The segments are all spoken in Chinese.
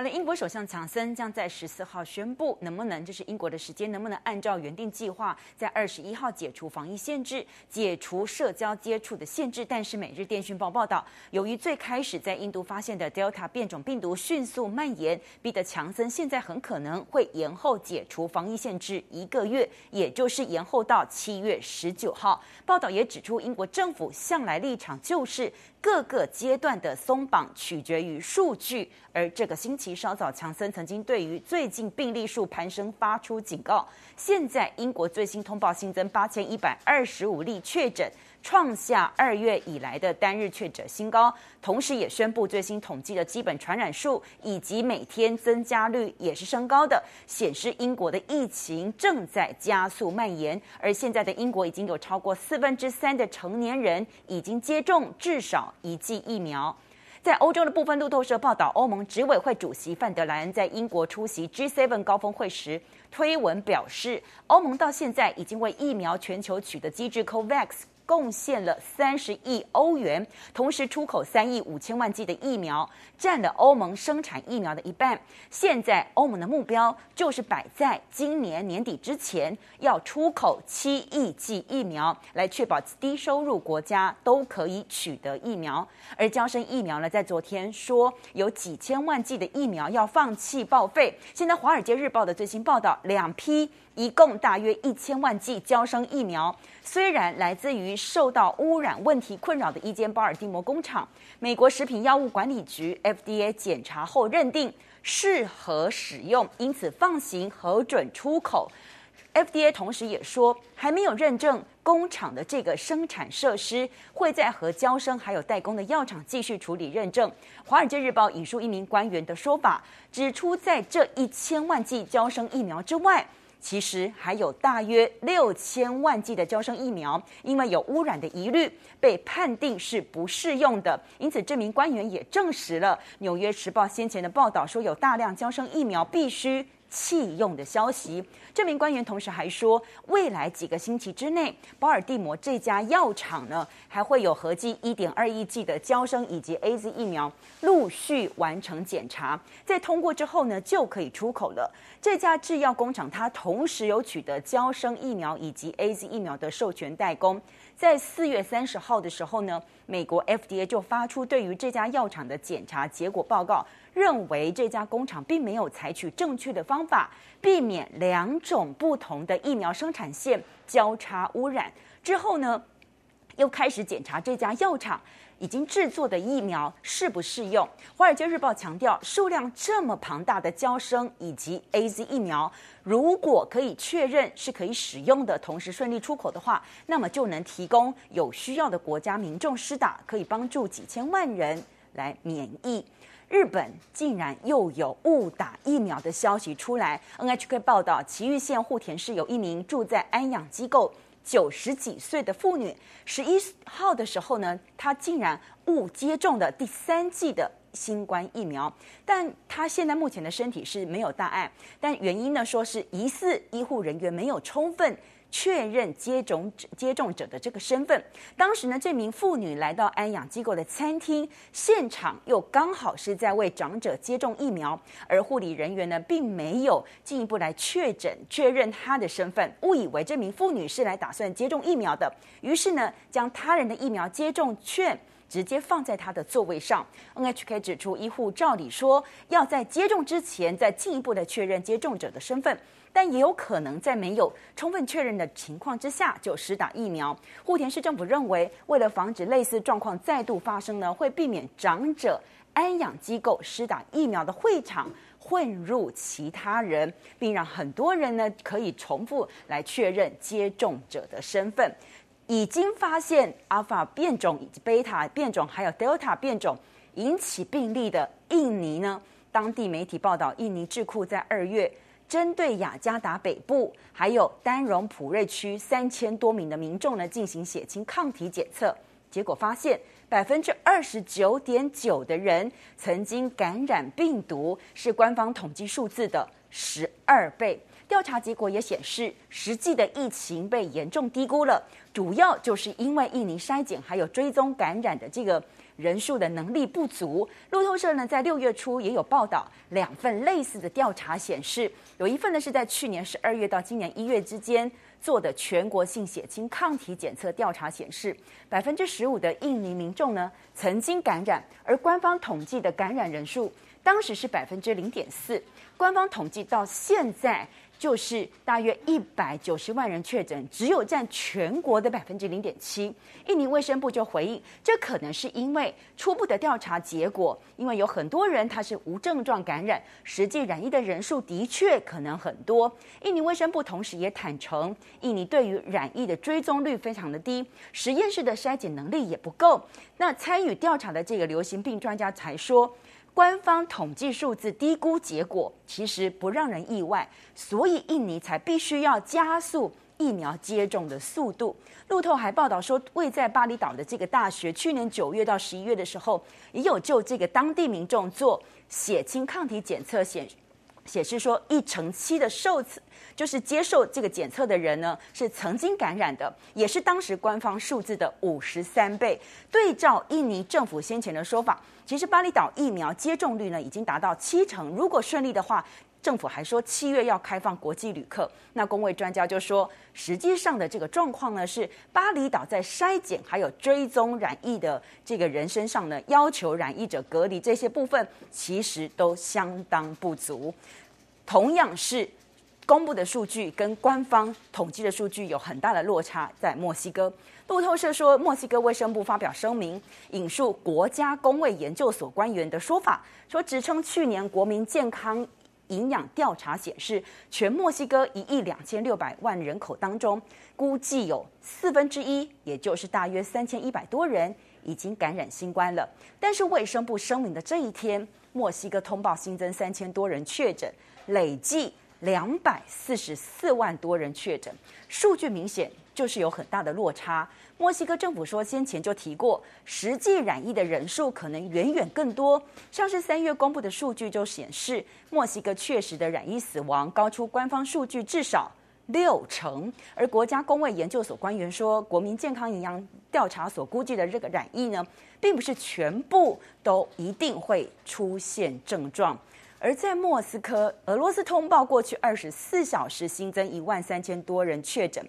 好了，英国首相强森将在十四号宣布，能不能这是英国的时间，能不能按照原定计划，在二十一号解除防疫限制，解除社交接触的限制？但是，《每日电讯报》报道，由于最开始在印度发现的 Delta 变种病毒迅速蔓延，逼得强森现在很可能会延后解除防疫限制一个月，也就是延后到七月十九号。报道也指出，英国政府向来立场就是。各个阶段的松绑取决于数据，而这个星期稍早，强森曾经对于最近病例数攀升发出警告。现在英国最新通报新增八千一百二十五例确诊。创下二月以来的单日确诊新高，同时也宣布最新统计的基本传染数以及每天增加率也是升高的，显示英国的疫情正在加速蔓延。而现在的英国已经有超过四分之三的成年人已经接种至少一剂疫苗。在欧洲的部分，路透社报道，欧盟执委会主席范德莱恩在英国出席 G7 高峰会时推文表示，欧盟到现在已经为疫苗全球取得机制 COVAX。贡献了三十亿欧元，同时出口三亿五千万剂的疫苗，占了欧盟生产疫苗的一半。现在欧盟的目标就是摆在今年年底之前要出口七亿剂疫苗，来确保低收入国家都可以取得疫苗。而娇生疫苗呢，在昨天说有几千万剂的疫苗要放弃报废。现在《华尔街日报》的最新报道，两批。一共大约一千万剂娇生疫苗，虽然来自于受到污染问题困扰的一间巴尔的摩工厂，美国食品药物管理局 FDA 检查后认定适合使用，因此放行核准出口。FDA 同时也说，还没有认证工厂的这个生产设施会在和娇生还有代工的药厂继续处理认证。华尔街日报引述一名官员的说法，指出在这一千万剂娇生疫苗之外。其实还有大约六千万剂的胶生疫苗，因为有污染的疑虑，被判定是不适用的。因此，这名官员也证实了《纽约时报》先前的报道，说有大量胶生疫苗必须弃用的消息。这名官员同时还说，未来几个星期之内，保尔蒂摩这家药厂呢，还会有合计一点二亿剂的娇生以及 AZ 疫苗陆续完成检查，在通过之后呢，就可以出口了。这家制药工厂它同时有取得娇生疫苗以及 AZ 疫苗的授权代工。在四月三十号的时候呢，美国 FDA 就发出对于这家药厂的检查结果报告。认为这家工厂并没有采取正确的方法，避免两种不同的疫苗生产线交叉污染。之后呢，又开始检查这家药厂已经制作的疫苗适不适用。《华尔街日报》强调，数量这么庞大的娇生以及 AZ 疫苗，如果可以确认是可以使用的，同时顺利出口的话，那么就能提供有需要的国家民众施打，可以帮助几千万人来免疫。日本竟然又有误打疫苗的消息出来。NHK 报道，埼玉县户田市有一名住在安养机构九十几岁的妇女，十一号的时候呢，她竟然误接种了第三剂的新冠疫苗，但她现在目前的身体是没有大碍，但原因呢，说是疑似医护人员没有充分。确认接种者接种者的这个身份。当时呢，这名妇女来到安养机构的餐厅现场，又刚好是在为长者接种疫苗，而护理人员呢，并没有进一步来确诊确认她的身份，误以为这名妇女是来打算接种疫苗的，于是呢，将他人的疫苗接种券直接放在她的座位上。NHK 指出，医护照理说要在接种之前再进一步的确认接种者的身份。但也有可能在没有充分确认的情况之下就施打疫苗。户田市政府认为，为了防止类似状况再度发生呢，会避免长者安养机构施打疫苗的会场混入其他人，并让很多人呢可以重复来确认接种者的身份。已经发现阿尔法变种以及贝塔变种还有德尔塔变种引起病例的印尼呢，当地媒体报道，印尼智库在二月。针对雅加达北部还有丹戎普瑞区三千多名的民众呢，进行血清抗体检测，结果发现百分之二十九点九的人曾经感染病毒，是官方统计数字的十二倍。调查结果也显示，实际的疫情被严重低估了，主要就是因为印尼筛检还有追踪感染的这个人数的能力不足。路透社呢，在六月初也有报道，两份类似的调查显示，有一份呢是在去年十二月到今年一月之间做的全国性血清抗体检测调查显示，百分之十五的印尼民众呢曾经感染，而官方统计的感染人数当时是百分之零点四，官方统计到现在。就是大约一百九十万人确诊，只有占全国的百分之零点七。印尼卫生部就回应，这可能是因为初步的调查结果，因为有很多人他是无症状感染，实际染疫的人数的确可能很多。印尼卫生部同时也坦承，印尼对于染疫的追踪率非常的低，实验室的筛检能力也不够。那参与调查的这个流行病专家才说。官方统计数字低估结果，其实不让人意外，所以印尼才必须要加速疫苗接种的速度。路透还报道说，位在巴厘岛的这个大学，去年九月到十一月的时候，也有就这个当地民众做血清抗体检测显显示说，一成七的受测就是接受这个检测的人呢，是曾经感染的，也是当时官方数字的五十三倍。对照印尼政府先前的说法，其实巴厘岛疫苗接种率呢已经达到七成，如果顺利的话，政府还说七月要开放国际旅客。那公卫专家就说，实际上的这个状况呢是巴厘岛在筛检还有追踪染疫的这个人身上呢，要求染疫者隔离这些部分其实都相当不足。同样是公布的数据跟官方统计的数据有很大的落差，在墨西哥，路透社说，墨西哥卫生部发表声明，引述国家公卫研究所官员的说法，说指称去年国民健康营养调查显示，全墨西哥一亿两千六百万人口当中，估计有四分之一，也就是大约三千一百多人已经感染新冠了。但是卫生部声明的这一天，墨西哥通报新增三千多人确诊，累计两百四十四万多人确诊，数据明显就是有很大的落差。墨西哥政府说，先前就提过，实际染疫的人数可能远远更多。像是三月公布的数据就显示，墨西哥确实的染疫死亡高出官方数据至少六成。而国家公卫研究所官员说，国民健康营养调查所估计的这个染疫呢，并不是全部都一定会出现症状。而在莫斯科，俄罗斯通报过去二十四小时新增一万三千多人确诊。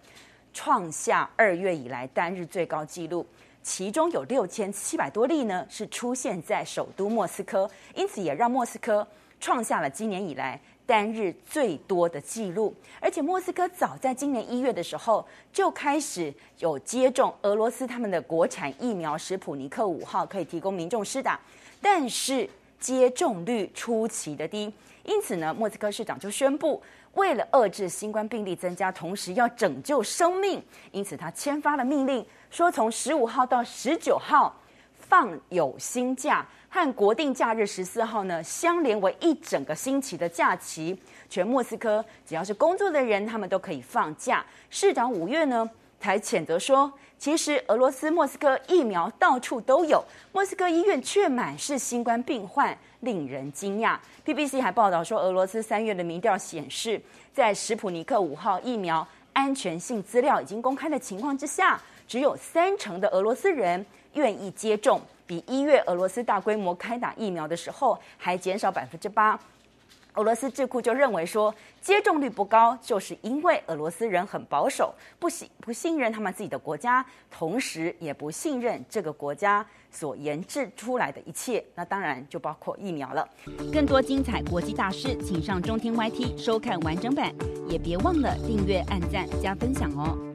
创下二月以来单日最高纪录，其中有六千七百多例呢，是出现在首都莫斯科，因此也让莫斯科创下了今年以来单日最多的纪录。而且莫斯科早在今年一月的时候就开始有接种俄罗斯他们的国产疫苗史普尼克五号，可以提供民众施打，但是接种率出奇的低，因此呢，莫斯科市长就宣布。为了遏制新冠病例增加，同时要拯救生命，因此他签发了命令，说从十五号到十九号放有薪假，和国定假日十四号呢相连为一整个星期的假期。全莫斯科只要是工作的人，他们都可以放假。市长五月呢才谴责说，其实俄罗斯莫斯科疫苗到处都有，莫斯科医院却满是新冠病患。令人惊讶。BBC 还报道说，俄罗斯三月的民调显示，在史普尼克五号疫苗安全性资料已经公开的情况之下，只有三成的俄罗斯人愿意接种，比一月俄罗斯大规模开打疫苗的时候还减少百分之八。俄罗斯智库就认为说，接种率不高，就是因为俄罗斯人很保守，不信不信任他们自己的国家，同时也不信任这个国家所研制出来的一切。那当然就包括疫苗了。更多精彩国际大事，请上中天 YT 收看完整版，也别忘了订阅、按赞、加分享哦。